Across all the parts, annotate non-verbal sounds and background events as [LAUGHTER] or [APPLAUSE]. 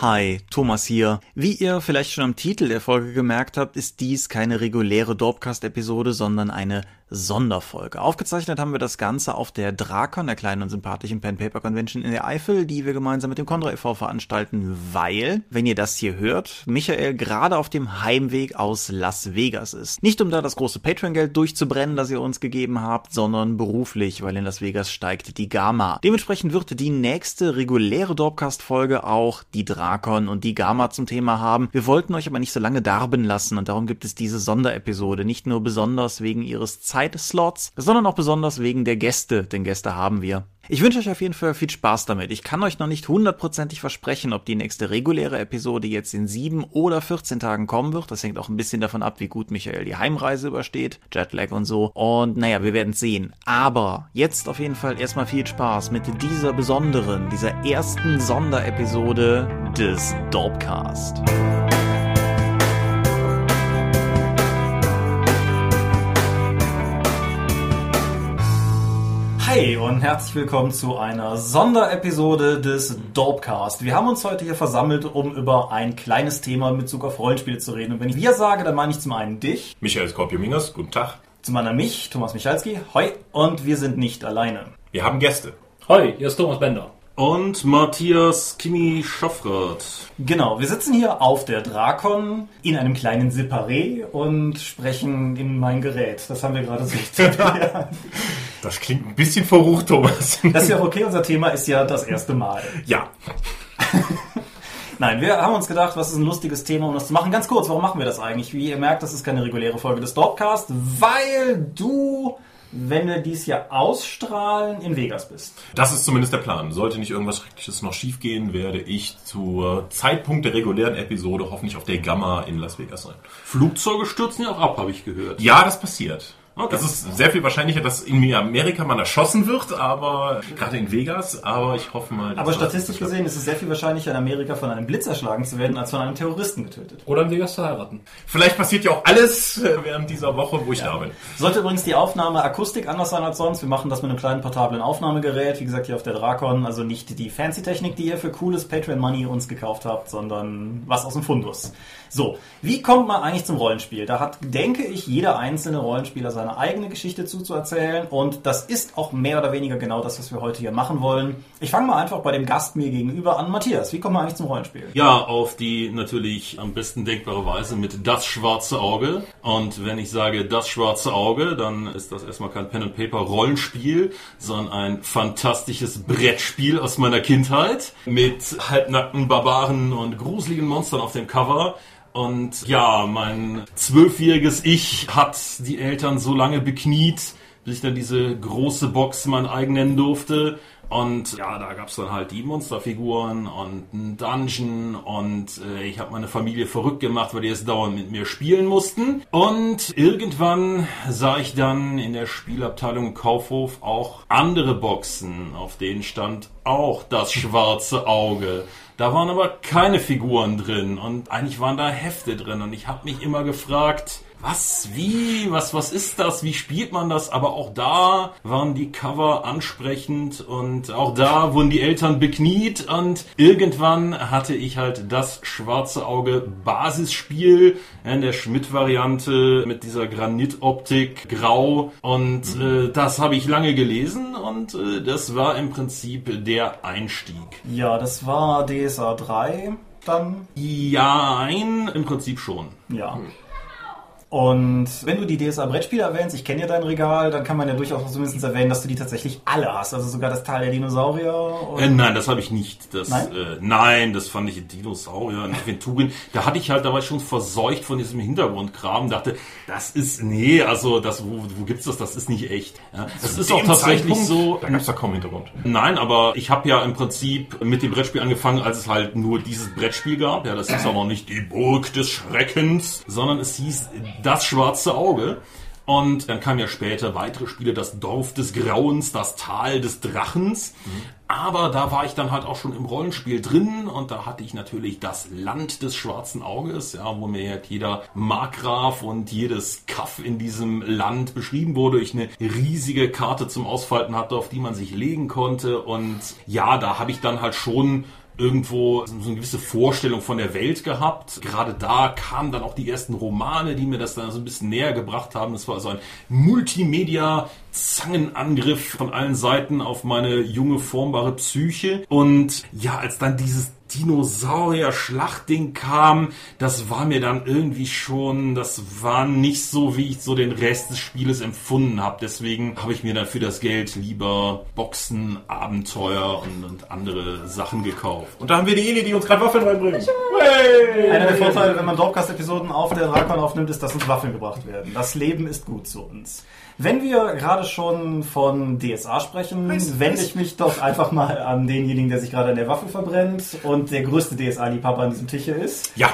Hi, Thomas hier. Wie ihr vielleicht schon am Titel der Folge gemerkt habt, ist dies keine reguläre Dorpcast-Episode, sondern eine Sonderfolge. Aufgezeichnet haben wir das Ganze auf der Drakon, der kleinen und sympathischen Pen Paper Convention in der Eifel, die wir gemeinsam mit dem Condra e.V. veranstalten, weil, wenn ihr das hier hört, Michael gerade auf dem Heimweg aus Las Vegas ist. Nicht um da das große Patreon-Geld durchzubrennen, das ihr uns gegeben habt, sondern beruflich, weil in Las Vegas steigt die Gamma. Dementsprechend wird die nächste reguläre Dorpcast-Folge auch die Drakon und die Gamma zum Thema haben. Wir wollten euch aber nicht so lange darben lassen und darum gibt es diese Sonderepisode, nicht nur besonders wegen ihres Zeit Zeitslots, sondern auch besonders wegen der Gäste, denn Gäste haben wir. Ich wünsche euch auf jeden Fall viel Spaß damit. Ich kann euch noch nicht hundertprozentig versprechen, ob die nächste reguläre Episode jetzt in sieben oder 14 Tagen kommen wird. Das hängt auch ein bisschen davon ab, wie gut Michael die Heimreise übersteht, Jetlag und so. Und naja, wir werden sehen. Aber jetzt auf jeden Fall erstmal viel Spaß mit dieser besonderen, dieser ersten Sonderepisode des Dorpcast. Hi und herzlich willkommen zu einer Sonderepisode des Dorpcast. Wir haben uns heute hier versammelt, um über ein kleines Thema mit Bezug auf Rollenspiele zu reden. Und wenn ich wir sage, dann meine ich zum einen dich. Michael Skorpio-Mingers, guten Tag. Zum anderen mich, Thomas Michalski. Hoi. Und wir sind nicht alleine. Wir haben Gäste. Hoi, hier ist Thomas Bender. Und Matthias Kimi Schoffrath. Genau, wir sitzen hier auf der Drakon in einem kleinen Separé und sprechen in mein Gerät. Das haben wir gerade so. [LAUGHS] das klingt ein bisschen verrucht, Thomas. Das ist ja okay, unser Thema ist ja das erste Mal. Ja. [LAUGHS] Nein, wir haben uns gedacht, was ist ein lustiges Thema, um das zu machen. Ganz kurz, warum machen wir das eigentlich? Wie ihr merkt, das ist keine reguläre Folge des Dropcast, weil du wenn wir dies Jahr ausstrahlen, in Vegas bist. Das ist zumindest der Plan. Sollte nicht irgendwas Schreckliches noch schiefgehen, werde ich zur Zeitpunkt der regulären Episode hoffentlich auf der Gamma in Las Vegas sein. Flugzeuge stürzen ja auch ab, habe ich gehört. Ja, das passiert. Okay. Das ist sehr viel wahrscheinlicher, dass in Amerika man erschossen wird, aber gerade in Vegas, aber ich hoffe mal. Aber statistisch gesehen ist es sehr viel wahrscheinlicher, in Amerika von einem Blitz erschlagen zu werden, als von einem Terroristen getötet. Oder in Vegas zu heiraten. Vielleicht passiert ja auch alles äh, während dieser Woche, wo ich ja. da bin. Sollte übrigens die Aufnahme Akustik anders sein als sonst. Wir machen das mit einem kleinen portablen Aufnahmegerät, wie gesagt hier auf der Drakon, also nicht die fancy Technik, die ihr für cooles Patreon Money uns gekauft habt, sondern was aus dem Fundus. So, wie kommt man eigentlich zum Rollenspiel? Da hat, denke ich, jeder einzelne Rollenspieler seine eigene Geschichte zuzuerzählen und das ist auch mehr oder weniger genau das, was wir heute hier machen wollen. Ich fange mal einfach bei dem Gast mir gegenüber an. Matthias, wie kommt man eigentlich zum Rollenspiel? Ja, auf die natürlich am besten denkbare Weise mit das schwarze Auge. Und wenn ich sage das schwarze Auge, dann ist das erstmal kein Pen and Paper Rollenspiel, sondern ein fantastisches Brettspiel aus meiner Kindheit mit halbnackten Barbaren und gruseligen Monstern auf dem Cover. Und ja, mein zwölfjähriges Ich hat die Eltern so lange bekniet, bis ich dann diese große Box mein eigen nennen durfte. Und ja, da gab's dann halt die Monsterfiguren und einen Dungeon und äh, ich habe meine Familie verrückt gemacht, weil die es dauernd mit mir spielen mussten. Und irgendwann sah ich dann in der Spielabteilung Kaufhof auch andere Boxen, auf denen stand auch das schwarze Auge. Da waren aber keine Figuren drin und eigentlich waren da Hefte drin und ich habe mich immer gefragt, was, wie, was, was ist das, wie spielt man das? Aber auch da waren die Cover ansprechend und auch da wurden die Eltern bekniet und irgendwann hatte ich halt das schwarze Auge Basisspiel in der Schmidt-Variante mit dieser Granitoptik grau und mhm. äh, das habe ich lange gelesen und äh, das war im Prinzip der Einstieg. Ja, das war DSA 3 dann? Ja, ein, im Prinzip schon. Ja. Und wenn du die DSA-Brettspiele erwähnst, ich kenne ja dein Regal, dann kann man ja durchaus zumindest erwähnen, dass du die tatsächlich alle hast. Also sogar das Teil der Dinosaurier. Äh, nein, das habe ich nicht. Das, nein? Äh, nein, das fand ich Dinosaurier in Aventurien. Da hatte ich halt, da war ich schon verseucht von diesem Hintergrundkram. Dachte, das ist, nee, also das, wo, wo gibt's das? Das ist nicht echt. Ja, das Zu ist auch tatsächlich Zeitpunkt, so. Da gab's da kaum Hintergrund. Nein, aber ich habe ja im Prinzip mit dem Brettspiel angefangen, als es halt nur dieses Brettspiel gab. Ja, das ist auch noch nicht die Burg des Schreckens, sondern es hieß das schwarze Auge. Und dann kamen ja später weitere Spiele, das Dorf des Grauens, das Tal des Drachens. Mhm. Aber da war ich dann halt auch schon im Rollenspiel drin und da hatte ich natürlich das Land des schwarzen Auges, ja, wo mir halt jeder Markgraf und jedes Kaff in diesem Land beschrieben wurde. Ich eine riesige Karte zum Ausfalten hatte, auf die man sich legen konnte. Und ja, da habe ich dann halt schon irgendwo so eine gewisse Vorstellung von der Welt gehabt. Gerade da kamen dann auch die ersten Romane, die mir das dann so ein bisschen näher gebracht haben. Das war so ein Multimedia Zangenangriff von allen Seiten auf meine junge, formbare Psyche. Und ja, als dann dieses Dinosaurier-Schlachtding kam, das war mir dann irgendwie schon, das war nicht so, wie ich so den Rest des Spieles empfunden habe. Deswegen habe ich mir dann für das Geld lieber Boxen, Abenteuer und, und andere Sachen gekauft. Und da haben wir die Eli, die uns gerade Waffeln reinbringen. Einer der Vorteile, wenn man Dropcast-Episoden auf der Drakon aufnimmt, ist, dass uns Waffeln gebracht werden. Das Leben ist gut zu uns. Wenn wir gerade schon von DSA sprechen, wende ich mich doch einfach mal an denjenigen, der sich gerade an der Waffe verbrennt und der größte DSA-Liebhaber an diesem Tisch hier ist. Ja,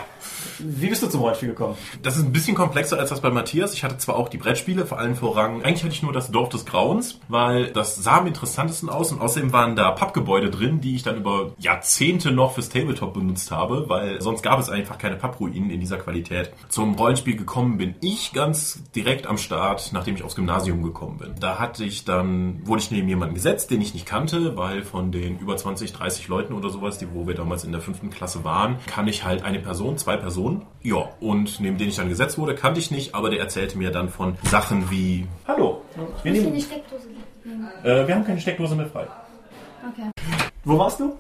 Wie bist du zum Rollenspiel gekommen? Das ist ein bisschen komplexer als das bei Matthias. Ich hatte zwar auch die Brettspiele, vor allem Vorrang. Eigentlich hatte ich nur das Dorf des Grauens, weil das sah am interessantesten aus und außerdem waren da Pappgebäude drin, die ich dann über Jahrzehnte noch fürs Tabletop benutzt habe, weil sonst gab es einfach keine Pappruinen in dieser Qualität. Zum Rollenspiel gekommen bin ich ganz direkt am Start, nachdem ich aufs Gymnasium gekommen bin. Da hatte ich dann, wurde ich neben jemanden gesetzt, den ich nicht kannte, weil von den über 20, 30 Leuten oder sowas, die wo wir damals in der fünften Klasse waren, kann ich halt eine Person, zwei Personen. Ja, und neben den ich dann gesetzt wurde, kannte ich nicht, aber der erzählte mir dann von Sachen wie Hallo, wir, nehmen. äh, wir haben keine Steckdose mehr frei. Okay. Wo warst du?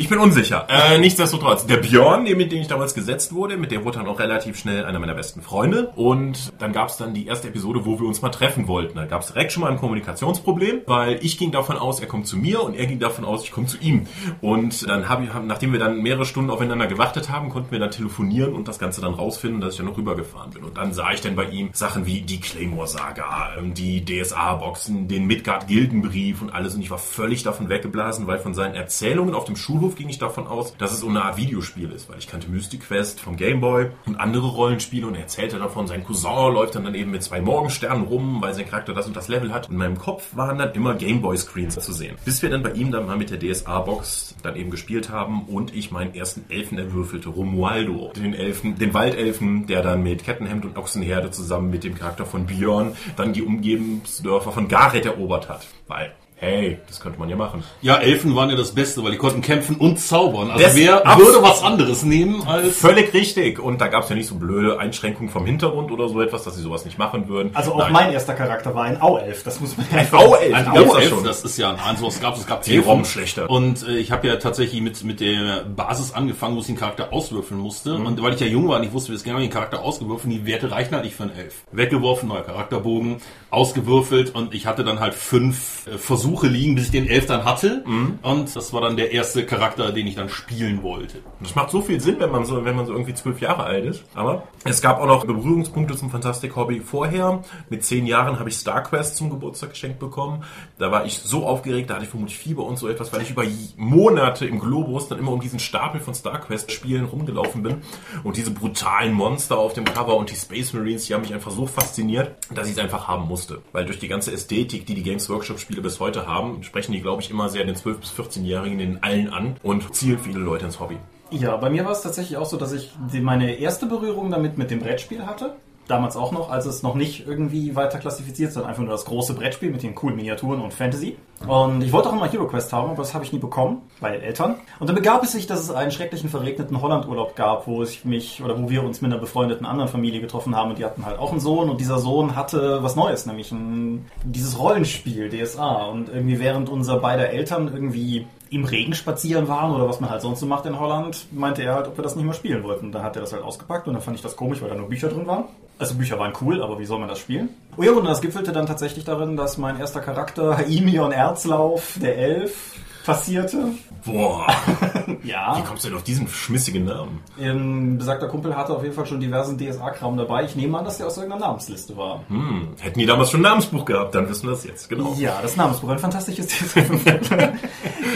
Ich bin unsicher. Äh, nichtsdestotrotz, der Björn, der, mit dem ich damals gesetzt wurde, mit dem wurde dann auch relativ schnell einer meiner besten Freunde. Und dann gab es dann die erste Episode, wo wir uns mal treffen wollten. Da gab es direkt schon mal ein Kommunikationsproblem, weil ich ging davon aus, er kommt zu mir und er ging davon aus, ich komme zu ihm. Und dann habe ich, nachdem wir dann mehrere Stunden aufeinander gewartet haben, konnten wir dann telefonieren und das Ganze dann rausfinden, dass ich dann noch rübergefahren bin. Und dann sah ich dann bei ihm Sachen wie die Claymore-Saga, ähm, die DSA-Boxen, den Midgard-Gildenbrief und alles. Und ich war völlig davon weggeblasen, weil von seinen Erzählungen auf dem Schulhof ging ich davon aus, dass es so eine Art Videospiel ist, weil ich kannte Mystic Quest vom Gameboy und andere Rollenspiele und er erzählte davon, sein Cousin läuft dann, dann eben mit zwei Morgensternen rum, weil sein Charakter das und das Level hat. In meinem Kopf waren dann immer Gameboy-Screens zu sehen. Bis wir dann bei ihm dann mal mit der DSA-Box dann eben gespielt haben und ich meinen ersten Elfen erwürfelte, Romualdo, den Elfen, den Waldelfen, der dann mit Kettenhemd und Ochsenherde zusammen mit dem Charakter von Björn dann die Umgebensdörfer von Gareth erobert hat. Weil, hey, das könnte man ja machen. Ja, Elfen waren ja das Beste, weil die konnten kämpfen und zaubern. Also Das- wer würde was anderes nehmen als... Völlig richtig. Und da gab es ja nicht so blöde Einschränkungen vom Hintergrund oder so etwas, dass sie sowas nicht machen würden. Also auch Nein. mein erster Charakter war ein Auelf. Das muss man Ein Auelf, Ein Auelf, schon. das ist ja ein sowas gab es, es gab Die Elfen. Rom schlechter. Und äh, ich habe ja tatsächlich mit, mit der Basis angefangen, wo ich den Charakter auswürfeln musste. Mhm. Und weil ich ja jung war und ich wusste, wie es genau den Charakter ausgewürfeln, die Werte reichen halt nicht für einen Elf. Weggeworfen, neuer Charakterbogen, ausgewürfelt und ich hatte dann halt fünf äh, Versuche liegen, bis ich den Elf dann hatte. Mhm. Und das war dann der erste Charakter, den ich dann spielen wollte. Das macht so viel Sinn, wenn man so, wenn man so irgendwie zwölf Jahre alt ist. Aber es gab auch noch Berührungspunkte zum Fantastic Hobby vorher. Mit zehn Jahren habe ich StarQuest zum Geburtstag geschenkt bekommen. Da war ich so aufgeregt, da hatte ich vermutlich Fieber und so etwas, weil ich über Monate im Globus dann immer um diesen Stapel von StarQuest-Spielen rumgelaufen bin. Und diese brutalen Monster auf dem Cover und die Space Marines, die haben mich einfach so fasziniert, dass ich es einfach haben musste. Weil durch die ganze Ästhetik, die die Games Workshop-Spiele bis heute haben, sprechen die, glaube ich, immer sehr den 12- bis 14-Jährigen in allen an und zielen viele Leute ins Hobby. Ja, bei mir war es tatsächlich auch so, dass ich meine erste Berührung damit mit dem Brettspiel hatte. Damals auch noch, als es noch nicht irgendwie weiter klassifiziert, sondern einfach nur das große Brettspiel mit den coolen Miniaturen und Fantasy. Und ich wollte auch immer Hero Quest haben, aber das habe ich nie bekommen, weil Eltern. Und dann begab es sich, dass es einen schrecklichen verregneten Hollandurlaub gab, wo ich mich oder wo wir uns mit einer befreundeten anderen Familie getroffen haben und die hatten halt auch einen Sohn und dieser Sohn hatte was Neues, nämlich ein, dieses Rollenspiel DSA. Und irgendwie während unser beider Eltern irgendwie im Regen spazieren waren oder was man halt sonst so macht in Holland, meinte er halt, ob wir das nicht mal spielen wollten. Und dann hat er das halt ausgepackt und dann fand ich das komisch, weil da nur Bücher drin waren. Also Bücher waren cool, aber wie soll man das spielen? Oh ja, und das gipfelte dann tatsächlich darin, dass mein erster Charakter [LAUGHS] Imion Erzlauf, der Elf, passierte. Boah, [LAUGHS] [LAUGHS] wie Ja. kommst du denn auf diesen schmissigen Namen? Ein besagter Kumpel hatte auf jeden Fall schon diversen DSA-Kram dabei. Ich nehme an, dass der aus irgendeiner Namensliste war. Hm, hätten die damals schon ein Namensbuch gehabt, dann wissen wir das jetzt, genau. Ja, das Namensbuch, ein fantastisches DSA. [LAUGHS]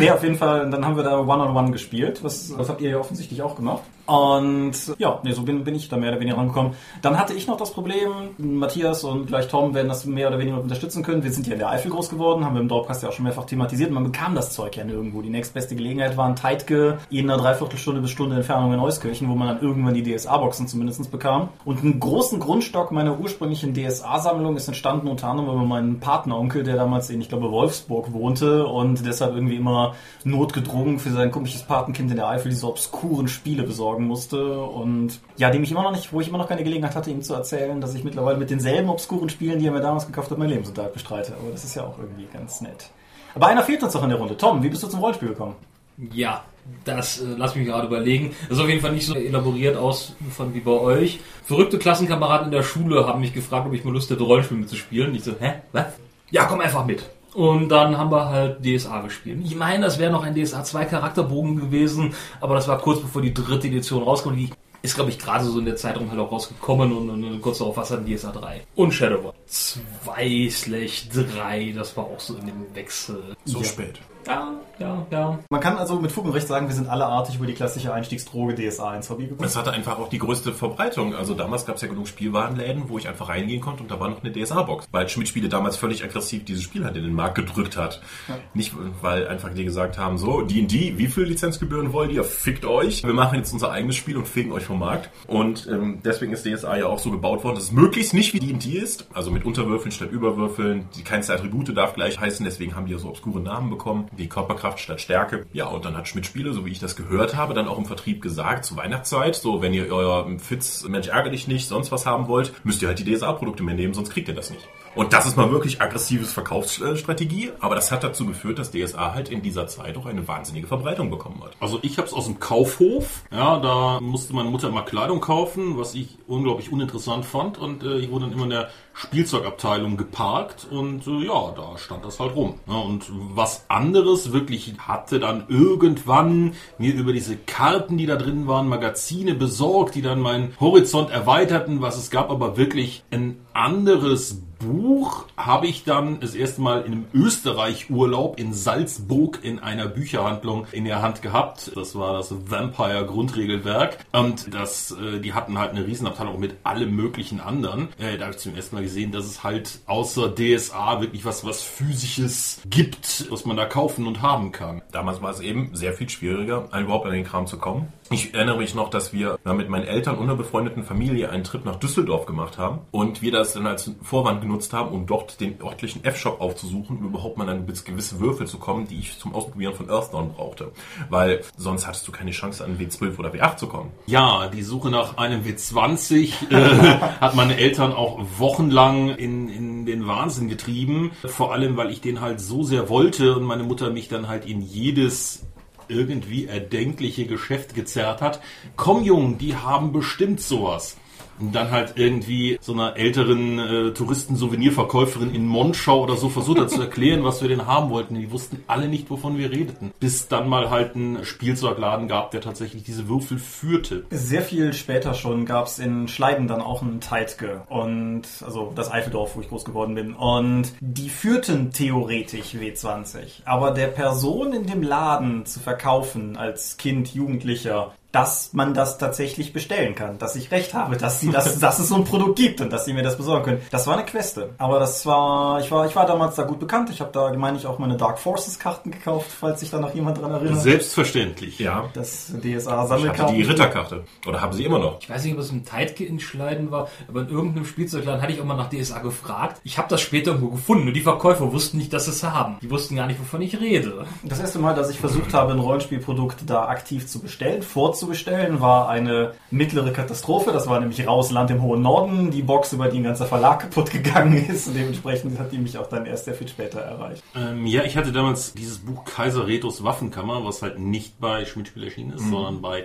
nee, auf jeden Fall, dann haben wir da One-on-One gespielt. Was, das habt ihr ja offensichtlich auch gemacht. Und ja, nee, so bin, bin ich da mehr oder weniger rangekommen. Dann hatte ich noch das Problem, Matthias und gleich Tom werden das mehr oder weniger unterstützen können. Wir sind hier in der Eifel groß geworden, haben wir im Dorpcast ja auch schon mehrfach thematisiert. Man bekam das Zeug ja nirgendwo. Die nächstbeste Gelegenheit war ein Teitge Ecke in einer Dreiviertelstunde bis Stunde Entfernung in Euskirchen, wo man dann irgendwann die DSA-Boxen zumindest bekam. Und einen großen Grundstock meiner ursprünglichen DSA-Sammlung ist entstanden unter anderem über meinen Partneronkel, der damals in, ich glaube, Wolfsburg wohnte und deshalb irgendwie immer notgedrungen für sein komisches Patenkind in der Eifel diese obskuren Spiele besorgen musste und ja, dem ich immer noch nicht, wo ich immer noch keine Gelegenheit hatte, ihm zu erzählen, dass ich mittlerweile mit denselben obskuren Spielen, die er mir damals gekauft hat, mein Lebensunterhalt bestreite. Aber das ist ja auch irgendwie ganz nett. Aber einer fehlt uns doch in der Runde. Tom, wie bist du zum Rollenspiel gekommen? Ja, das äh, lass mich gerade überlegen. Das ist auf jeden Fall nicht so elaboriert aus von wie bei euch. Verrückte Klassenkameraden in der Schule haben mich gefragt, ob ich mal Lust hätte, Rollenspiel mitzuspielen. Ich so, hä? Was? Ja, komm einfach mit. Und dann haben wir halt DSA gespielt. Ich meine, das wäre noch ein DSA 2 Charakterbogen gewesen, aber das war kurz bevor die dritte Edition rauskam. Die ist, glaube ich, gerade so in der Zeitraum halt auch rausgekommen und, und, und kurz darauf war es dann DSA 3. Und Shadowrun 2 slash 3, das war auch so in dem Wechsel. So Ja. spät. Ja, ja, ja. Man kann also mit Fug und Recht sagen, wir sind alle artig über die klassische Einstiegsdroge DSA ins Hobby gekommen. Es hatte einfach auch die größte Verbreitung. Also damals gab es ja genug Spielwarenläden, wo ich einfach reingehen konnte und da war noch eine DSA-Box. Weil Schmidt-Spiele damals völlig aggressiv dieses Spiel halt in den Markt gedrückt hat. Nicht, weil einfach die gesagt haben, so, D&D, wie viel Lizenzgebühren wollt ihr? Fickt euch. Wir machen jetzt unser eigenes Spiel und fegen euch vom Markt. Und ähm, deswegen ist DSA ja auch so gebaut worden, dass es möglichst nicht wie D&D ist. Also mit Unterwürfeln statt Überwürfeln. Die kleinste Attribute darf gleich heißen, deswegen haben die ja so obskure Namen bekommen. Die Körperkraft statt Stärke. Ja, und dann hat Schmidt-Spiele, so wie ich das gehört habe, dann auch im Vertrieb gesagt, zur Weihnachtszeit, so, wenn ihr euer Fitz, Mensch, ärger dich nicht, sonst was haben wollt, müsst ihr halt die DSA-Produkte mehr nehmen, sonst kriegt ihr das nicht. Und das ist mal wirklich aggressives Verkaufsstrategie, aber das hat dazu geführt, dass DSA halt in dieser Zeit auch eine wahnsinnige Verbreitung bekommen hat. Also ich habe es aus dem Kaufhof. Ja, da musste meine Mutter immer Kleidung kaufen, was ich unglaublich uninteressant fand. Und äh, ich wurde dann immer in der Spielzeugabteilung geparkt und äh, ja, da stand das halt rum. Ja, und was anderes wirklich hatte dann irgendwann mir über diese Karten, die da drin waren, Magazine besorgt, die dann meinen Horizont erweiterten. Was es gab aber wirklich ein anderes Buch habe ich dann das erste Mal in einem Österreich-Urlaub in Salzburg in einer Bücherhandlung in der Hand gehabt. Das war das Vampire Grundregelwerk. Und das, äh, die hatten halt eine Riesenabteilung mit allem möglichen anderen. Äh, da habe ich zum ersten Mal gesehen, dass es halt außer DSA wirklich was, was physisches gibt, was man da kaufen und haben kann. Damals war es eben sehr viel schwieriger, überhaupt an den Kram zu kommen. Ich erinnere mich noch, dass wir mit meinen Eltern und einer befreundeten Familie einen Trip nach Düsseldorf gemacht haben und wir das dann als Vorwand genutzt haben, um dort den örtlichen F-Shop aufzusuchen, um überhaupt mal an gewisse Würfel zu kommen, die ich zum Ausprobieren von Earthdawn brauchte. Weil sonst hattest du keine Chance, an W12 oder W8 zu kommen. Ja, die Suche nach einem W20 äh, [LAUGHS] hat meine Eltern auch wochenlang in, in den Wahnsinn getrieben. Vor allem, weil ich den halt so sehr wollte und meine Mutter mich dann halt in jedes irgendwie erdenkliche Geschäft gezerrt hat. Komm, Jung, die haben bestimmt sowas. Und dann halt irgendwie so einer älteren äh, Touristen-Souvenirverkäuferin in Monschau oder so versucht hat zu [LAUGHS] erklären, was wir denn haben wollten. Die wussten alle nicht, wovon wir redeten. Bis dann mal halt ein Spielzeugladen gab, der tatsächlich diese Würfel führte. Sehr viel später schon gab es in Schleiden dann auch einen Teitge und also das Eifeldorf, wo ich groß geworden bin. Und die führten theoretisch W20. Aber der Person in dem Laden zu verkaufen als Kind, Jugendlicher, dass man das tatsächlich bestellen kann, dass ich recht habe, dass sie das, dass es so ein Produkt gibt und dass sie mir das besorgen können. Das war eine Queste. Aber das war, ich war, ich war damals da gut bekannt. Ich habe da, meine ich, auch meine Dark Forces Karten gekauft, falls sich da noch jemand dran erinnert. Selbstverständlich. Ja. das DSA Ich hatte Sammelkarten. die Ritterkarte. Oder haben sie immer noch? Ich weiß nicht, ob es im Teitke in Schleiden war, aber in irgendeinem Spielzeugladen hatte ich auch mal nach DSA gefragt. Ich habe das später irgendwo gefunden und die Verkäufer wussten nicht, dass sie es haben. Die wussten gar nicht, wovon ich rede. Das erste Mal, dass ich versucht habe, ein Rollenspielprodukt da aktiv zu bestellen, vorzubestellen, war eine mittlere Katastrophe. Das war nämlich raus Land im hohen Norden. Die Box, über die ein ganzer Verlag [LAUGHS] kaputt gegangen ist. Und dementsprechend hat die mich auch dann erst sehr viel später erreicht. Ähm, ja, ich hatte damals dieses Buch Kaiser Retos Waffenkammer, was halt nicht bei Schmidt-Spiel erschienen ist, sondern bei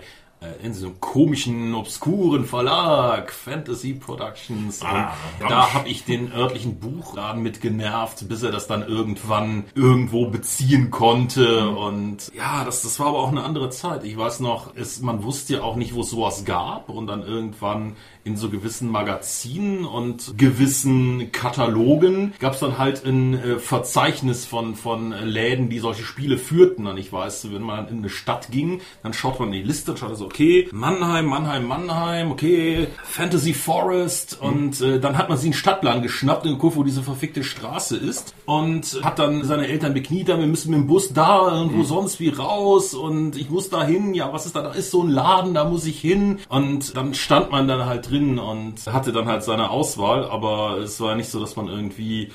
in so einem komischen, obskuren Verlag, Fantasy Productions. Und Ah, da habe ich den örtlichen Buchladen mit genervt, bis er das dann irgendwann irgendwo beziehen konnte. Und ja, das, das war aber auch eine andere Zeit. Ich weiß noch, es, man wusste ja auch nicht, wo es sowas gab. Und dann irgendwann in so gewissen Magazinen und gewissen Katalogen. Gab es dann halt ein äh, Verzeichnis von, von Läden, die solche Spiele führten. Und ich weiß, wenn man in eine Stadt ging, dann schaut man in die Liste und schaute so, okay, Mannheim, Mannheim, Mannheim, okay, Fantasy Forest. Und äh, dann hat man sich einen Stadtplan geschnappt und geguckt, wo diese verfickte Straße ist. Und hat dann seine Eltern bekniet, wir müssen mit dem Bus da und wo sonst wie raus und ich muss da hin, ja, was ist da, da ist so ein Laden, da muss ich hin. Und dann stand man dann halt drin und hatte dann halt seine Auswahl, aber es war nicht so, dass man irgendwie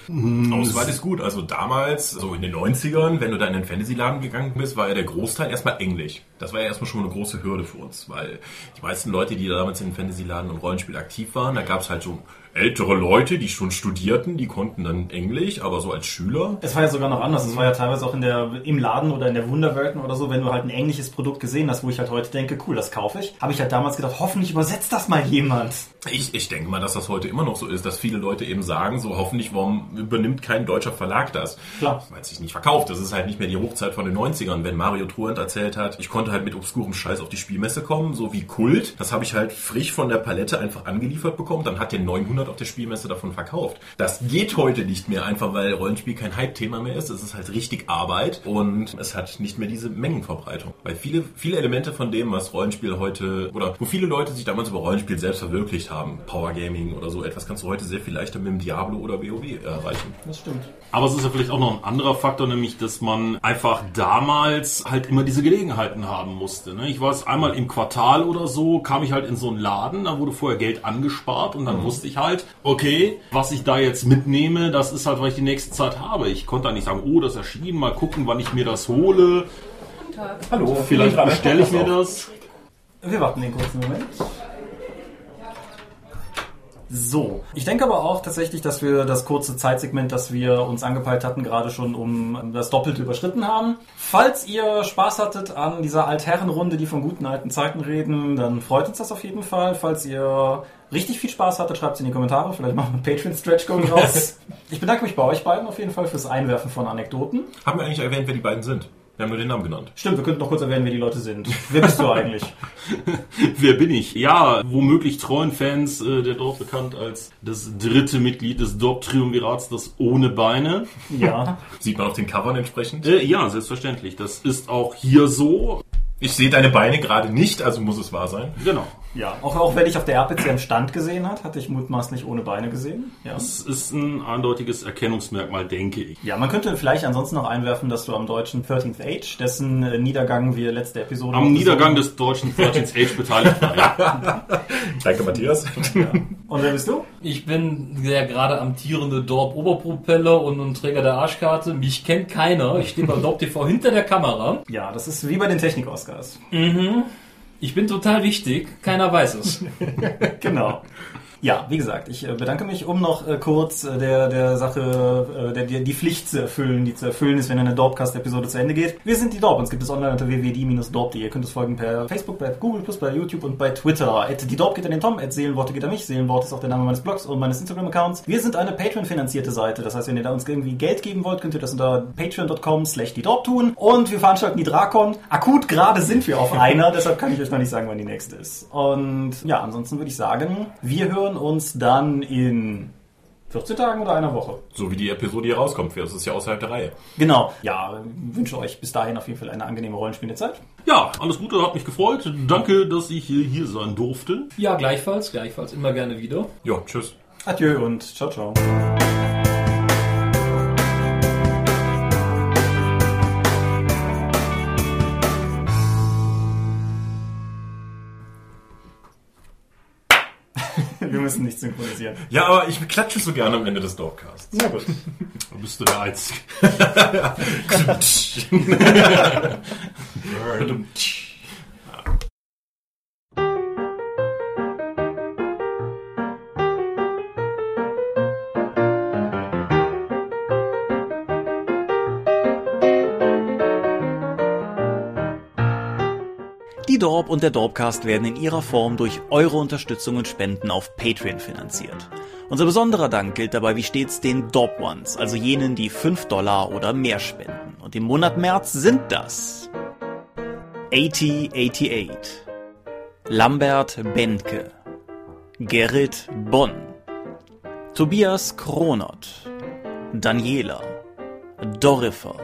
Auswahl ist gut. Also damals, so in den 90ern, wenn du da in den Fantasy-Laden gegangen bist, war ja der Großteil erstmal Englisch. Das war ja erstmal schon eine große Hürde für uns, weil die meisten Leute, die damals in den Fantasy-Laden und Rollenspiel aktiv waren, da gab es halt so ältere Leute, die schon studierten, die konnten dann Englisch, aber so als Schüler. Es war ja sogar noch anders. Es war ja teilweise auch in der, im Laden oder in der Wunderwelten oder so, wenn du halt ein englisches Produkt gesehen hast, wo ich halt heute denke, cool, das kaufe ich. Habe ich halt damals gedacht, hoffentlich übersetzt das mal jemand. Ich, ich denke mal, dass das heute immer noch so ist, dass viele Leute eben sagen, so hoffentlich, warum übernimmt kein deutscher Verlag das? Klar. Weil es sich nicht verkauft. Das ist halt nicht mehr die Hochzeit von den 90ern, wenn Mario Truant erzählt hat, ich konnte halt mit obskurem Scheiß auf die Spielmesse kommen, so wie Kult. Das habe ich halt frisch von der Palette einfach angeliefert bekommen. Dann hat der 900 auf der Spielmesse davon verkauft. Das geht heute nicht mehr, einfach weil Rollenspiel kein Hype-Thema mehr ist. Es ist halt richtig Arbeit und es hat nicht mehr diese Mengenverbreitung. Weil viele, viele Elemente von dem, was Rollenspiel heute, oder wo viele Leute sich damals über Rollenspiel selbst verwirklicht haben, Power Gaming oder so etwas, kannst du heute sehr viel leichter mit dem Diablo oder WoW erreichen. Das stimmt. Aber es ist ja vielleicht auch noch ein anderer Faktor, nämlich, dass man einfach damals halt immer diese Gelegenheiten haben musste. Ne? Ich weiß, einmal im Quartal oder so kam ich halt in so einen Laden, da wurde vorher Geld angespart und dann wusste ich halt, okay, was ich da jetzt mitnehme, das ist halt, was ich die nächste Zeit habe. Ich konnte da nicht sagen, oh, das erschienen, mal gucken, wann ich mir das hole. Hallo, Vielleicht bestelle ich mir das. Wir warten den kurzen Moment. So, ich denke aber auch tatsächlich, dass wir das kurze Zeitsegment, das wir uns angepeilt hatten, gerade schon um das Doppelte überschritten haben. Falls ihr Spaß hattet an dieser Altherrenrunde, die von guten alten Zeiten reden, dann freut uns das auf jeden Fall. Falls ihr richtig viel Spaß hattet, schreibt es in die Kommentare. Vielleicht machen wir einen Patreon-Stretch-Goal raus. [LAUGHS] ich bedanke mich bei euch beiden auf jeden Fall fürs Einwerfen von Anekdoten. Haben wir eigentlich erwähnt, wer die beiden sind? Wir haben nur den Namen genannt. Stimmt, wir könnten noch kurz erwähnen, wer die Leute sind. Wer bist du eigentlich? [LAUGHS] Wer bin ich? Ja, womöglich treuen Fans äh, der Dorf bekannt als das dritte Mitglied des Dorp-Triumvirats, das ohne Beine. Ja. [LAUGHS] Sieht man auf den Covern entsprechend. Äh, ja, selbstverständlich. Das ist auch hier so. Ich sehe deine Beine gerade nicht, also muss es wahr sein. Genau. Ja, auch, auch wenn ich auf der RPC am Stand gesehen hat, hatte ich mutmaßlich ohne Beine gesehen. Ja. Das ist ein eindeutiges Erkennungsmerkmal, denke ich. ja, man könnte vielleicht ansonsten noch einwerfen, dass du am deutschen 13th Age, dessen äh, Niedergang wir letzte Episode Am Niedergang des deutschen 13th [LAUGHS] Age beteiligt war. Ja. [LAUGHS] Danke, Matthias. Und wer bist du? Ich bin der gerade amtierende Dorp Oberpropeller und ein Träger der Arschkarte. Mich kennt keiner. Ich stehe beim Dorp TV hinter der Kamera. Ja, das ist wie bei den Technik-Oscars. Ich bin total wichtig. Keiner weiß es. [LAUGHS] genau. Ja, wie gesagt, ich äh, bedanke mich, um noch äh, kurz äh, der, der Sache, der, die Pflicht zu erfüllen, die zu erfüllen ist, wenn eine Dorpcast-Episode zu Ende geht. Wir sind die Dorp, uns gibt es online unter www.die-dorp.de. Ihr könnt uns folgen per Facebook, bei Google+, bei YouTube und bei Twitter. At die Dorp geht an den Tom, at Seelenworte geht an mich. Seelenwort ist auch der Name meines Blogs und meines Instagram-Accounts. Wir sind eine Patreon-finanzierte Seite, das heißt, wenn ihr da uns irgendwie Geld geben wollt, könnt ihr das unter patreon.com slash die Dorp tun. Und wir veranstalten die Drakon. Akut gerade sind wir auf [LAUGHS] einer, deshalb kann ich euch noch nicht sagen, wann die nächste ist. Und ja, ansonsten würde ich sagen, wir hören uns dann in 14 Tagen oder einer Woche. So wie die Episode hier rauskommt, das ist ja außerhalb der Reihe. Genau. Ja, wünsche euch bis dahin auf jeden Fall eine angenehme Rollenspielezeit. ja, alles Gute, hat mich gefreut. Danke, dass ich hier, hier sein durfte. Ja, gleichfalls, gleichfalls. Immer gerne wieder. Ja, tschüss. Adieu und ciao, ciao. Müssen nicht synchronisieren. Ja, aber ich klatsche so gerne am Ende des Dorfcasts. Na gut. Da [LAUGHS] bist du der Einzige. [LAUGHS] Dorp und der Dorpcast werden in ihrer Form durch eure Unterstützung und Spenden auf Patreon finanziert. Unser besonderer Dank gilt dabei wie stets den Dorp Ones, also jenen, die 5 Dollar oder mehr spenden. Und im Monat März sind das 8088, Lambert Bendke, Gerrit Bonn, Tobias Kronert, Daniela, Dorifer,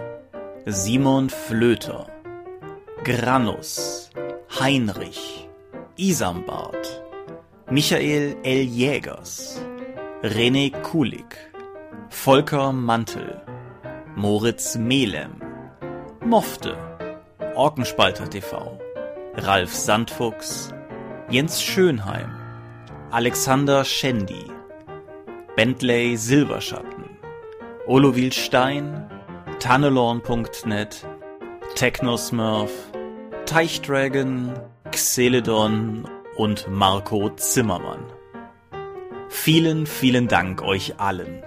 Simon Flöter, Granus, Heinrich, Isambard, Michael L. Jägers, René Kulig, Volker Mantel, Moritz Melem, Mofte, Orkenspalter TV, Ralf Sandfuchs, Jens Schönheim, Alexander Schendi, Bentley Silberschatten, Olovil Stein, Tannelorn.net, Technosmurf, Teichdragon, Xeledon und Marco Zimmermann. Vielen, vielen Dank euch allen.